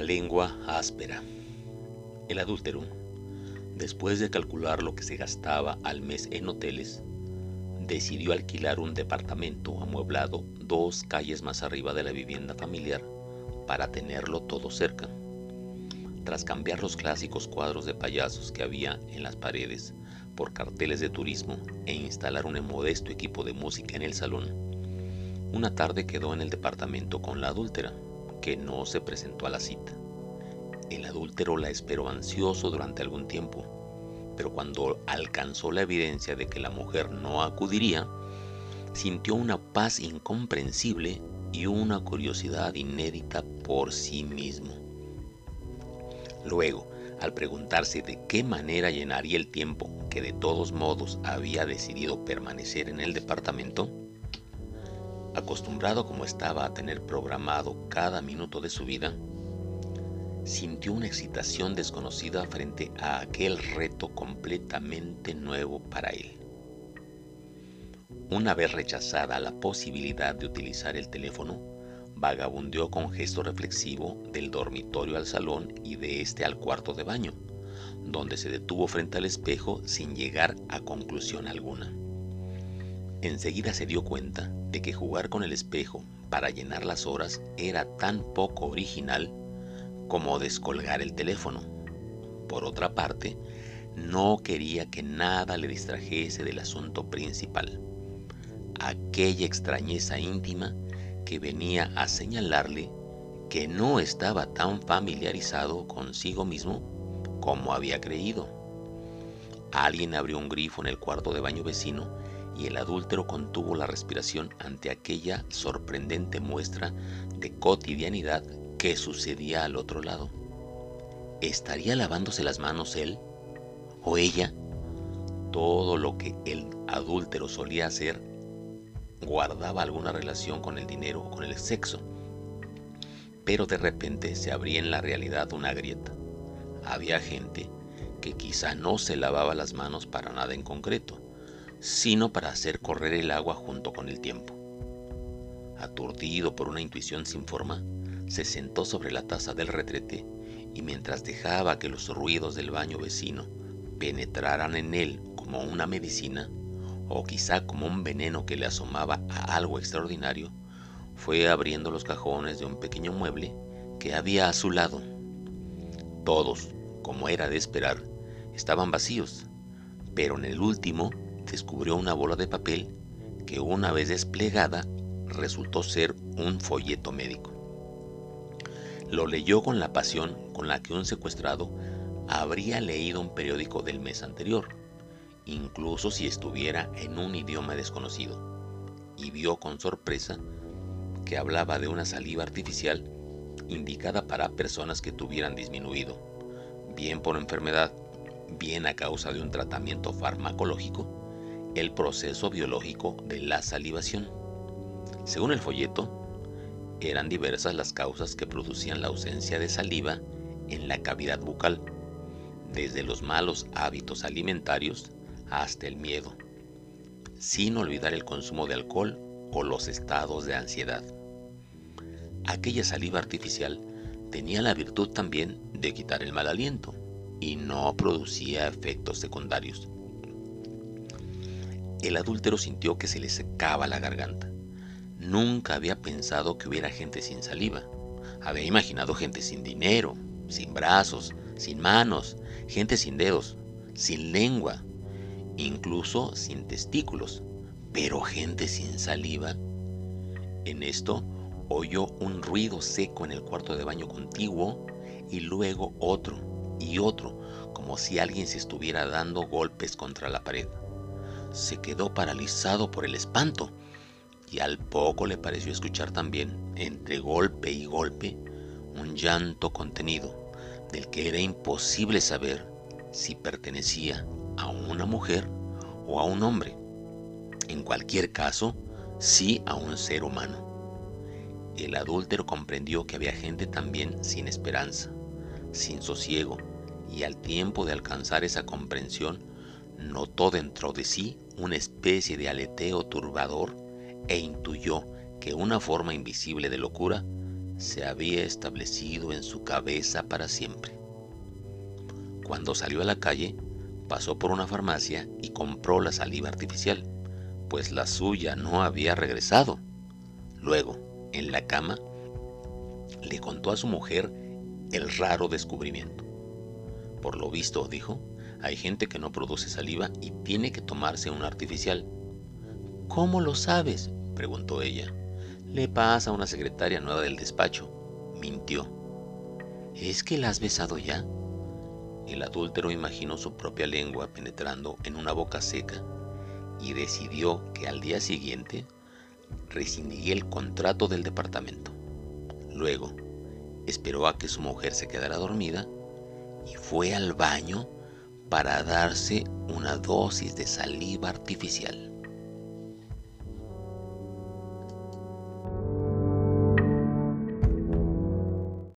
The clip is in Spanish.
Lengua áspera. El adúltero, después de calcular lo que se gastaba al mes en hoteles, decidió alquilar un departamento amueblado dos calles más arriba de la vivienda familiar para tenerlo todo cerca. Tras cambiar los clásicos cuadros de payasos que había en las paredes por carteles de turismo e instalar un modesto equipo de música en el salón, una tarde quedó en el departamento con la adúltera, que no se presentó a la cita. El adúltero la esperó ansioso durante algún tiempo, pero cuando alcanzó la evidencia de que la mujer no acudiría, sintió una paz incomprensible y una curiosidad inédita por sí mismo. Luego, al preguntarse de qué manera llenaría el tiempo que de todos modos había decidido permanecer en el departamento, acostumbrado como estaba a tener programado cada minuto de su vida, sintió una excitación desconocida frente a aquel reto completamente nuevo para él. Una vez rechazada la posibilidad de utilizar el teléfono, vagabundeó con gesto reflexivo del dormitorio al salón y de este al cuarto de baño, donde se detuvo frente al espejo sin llegar a conclusión alguna. Enseguida se dio cuenta de que jugar con el espejo para llenar las horas era tan poco original como descolgar el teléfono. Por otra parte, no quería que nada le distrajese del asunto principal, aquella extrañeza íntima que venía a señalarle que no estaba tan familiarizado consigo mismo como había creído. Alguien abrió un grifo en el cuarto de baño vecino y el adúltero contuvo la respiración ante aquella sorprendente muestra de cotidianidad que sucedía al otro lado. ¿Estaría lavándose las manos él o ella? Todo lo que el adúltero solía hacer guardaba alguna relación con el dinero o con el sexo. Pero de repente se abría en la realidad una grieta. Había gente que quizá no se lavaba las manos para nada en concreto, sino para hacer correr el agua junto con el tiempo. Aturdido por una intuición sin forma, se sentó sobre la taza del retrete y mientras dejaba que los ruidos del baño vecino penetraran en él como una medicina, o quizá como un veneno que le asomaba a algo extraordinario, fue abriendo los cajones de un pequeño mueble que había a su lado. Todos, como era de esperar, estaban vacíos, pero en el último descubrió una bola de papel que una vez desplegada resultó ser un folleto médico. Lo leyó con la pasión con la que un secuestrado habría leído un periódico del mes anterior incluso si estuviera en un idioma desconocido, y vio con sorpresa que hablaba de una saliva artificial indicada para personas que tuvieran disminuido, bien por enfermedad, bien a causa de un tratamiento farmacológico, el proceso biológico de la salivación. Según el folleto, eran diversas las causas que producían la ausencia de saliva en la cavidad bucal, desde los malos hábitos alimentarios hasta el miedo, sin olvidar el consumo de alcohol o los estados de ansiedad. Aquella saliva artificial tenía la virtud también de quitar el mal aliento y no producía efectos secundarios. El adúltero sintió que se le secaba la garganta. Nunca había pensado que hubiera gente sin saliva. Había imaginado gente sin dinero, sin brazos, sin manos, gente sin dedos, sin lengua, incluso sin testículos, pero gente sin saliva. En esto oyó un ruido seco en el cuarto de baño contiguo y luego otro y otro, como si alguien se estuviera dando golpes contra la pared. Se quedó paralizado por el espanto y al poco le pareció escuchar también, entre golpe y golpe, un llanto contenido del que era imposible saber si pertenecía a una mujer o a un hombre. En cualquier caso, sí a un ser humano. El adúltero comprendió que había gente también sin esperanza, sin sosiego, y al tiempo de alcanzar esa comprensión, notó dentro de sí una especie de aleteo turbador e intuyó que una forma invisible de locura se había establecido en su cabeza para siempre. Cuando salió a la calle, pasó por una farmacia y compró la saliva artificial, pues la suya no había regresado. Luego, en la cama, le contó a su mujer el raro descubrimiento. Por lo visto, dijo, hay gente que no produce saliva y tiene que tomarse una artificial. ¿Cómo lo sabes? preguntó ella. Le pasa a una secretaria nueva del despacho. Mintió. ¿Es que la has besado ya? El adúltero imaginó su propia lengua penetrando en una boca seca y decidió que al día siguiente rescindiría el contrato del departamento. Luego, esperó a que su mujer se quedara dormida y fue al baño para darse una dosis de saliva artificial.